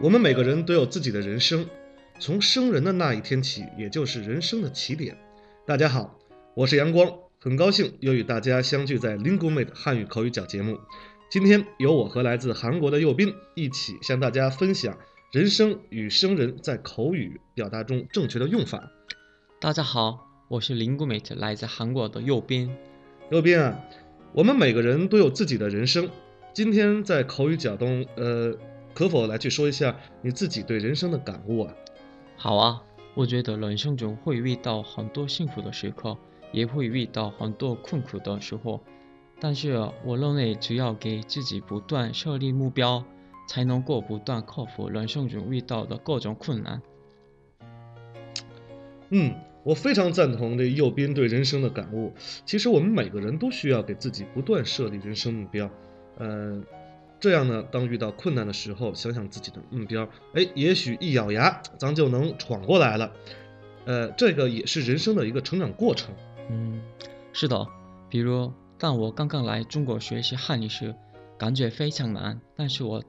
我们每个人都有自己的人生，从生人的那一天起，也就是人生的起点。大家好，我是阳光，很高兴又与大家相聚在 LinguMate 汉语口语角节目。今天由我和来自韩国的右斌一起向大家分享人生与生人在口语表达中正确的用法。大家好，我是 LinguMate 来自韩国的右斌。右斌啊，我们每个人都有自己的人生。今天在口语角中，呃，可否来去说一下你自己对人生的感悟啊？好啊，我觉得人生中会遇到很多幸福的时刻，也会遇到很多困苦的时候。但是我认为，只要给自己不断设立目标，才能够不断克服人生中遇到的各种困难。嗯，我非常赞同这右边对人生的感悟。其实我们每个人都需要给自己不断设立人生目标。呃，这样呢，当遇到困难的时候，想想自己的目标，哎，也许一咬牙，咱就能闯过来了。呃，这个也是人生的一个成长过程。嗯，是的。比如，当我刚刚来中国学习汉语时，感觉非常难。但是我，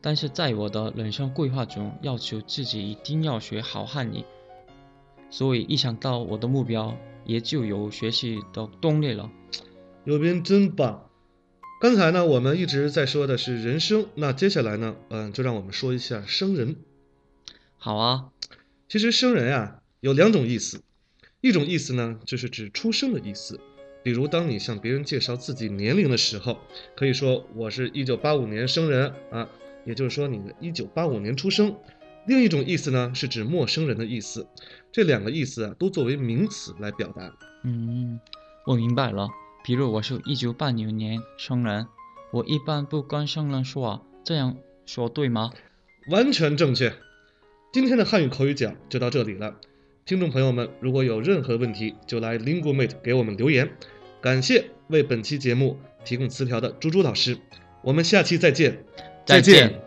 但是在我的人生规划中，要求自己一定要学好汉语。所以一想到我的目标，也就有学习的动力了。右边真棒。刚才呢，我们一直在说的是人生，那接下来呢，嗯，就让我们说一下生人。好啊，其实生人啊有两种意思，一种意思呢就是指出生的意思，比如当你向别人介绍自己年龄的时候，可以说我是一九八五年生人啊，也就是说你的一九八五年出生。另一种意思呢是指陌生人的意思，这两个意思啊都作为名词来表达。嗯，我明白了。比如我是一九八九年生人，我一般不跟生人说话，这样说对吗？完全正确。今天的汉语口语讲就到这里了，听众朋友们如果有任何问题，就来 linguamate 给我们留言。感谢为本期节目提供词条的猪猪老师，我们下期再见。再见。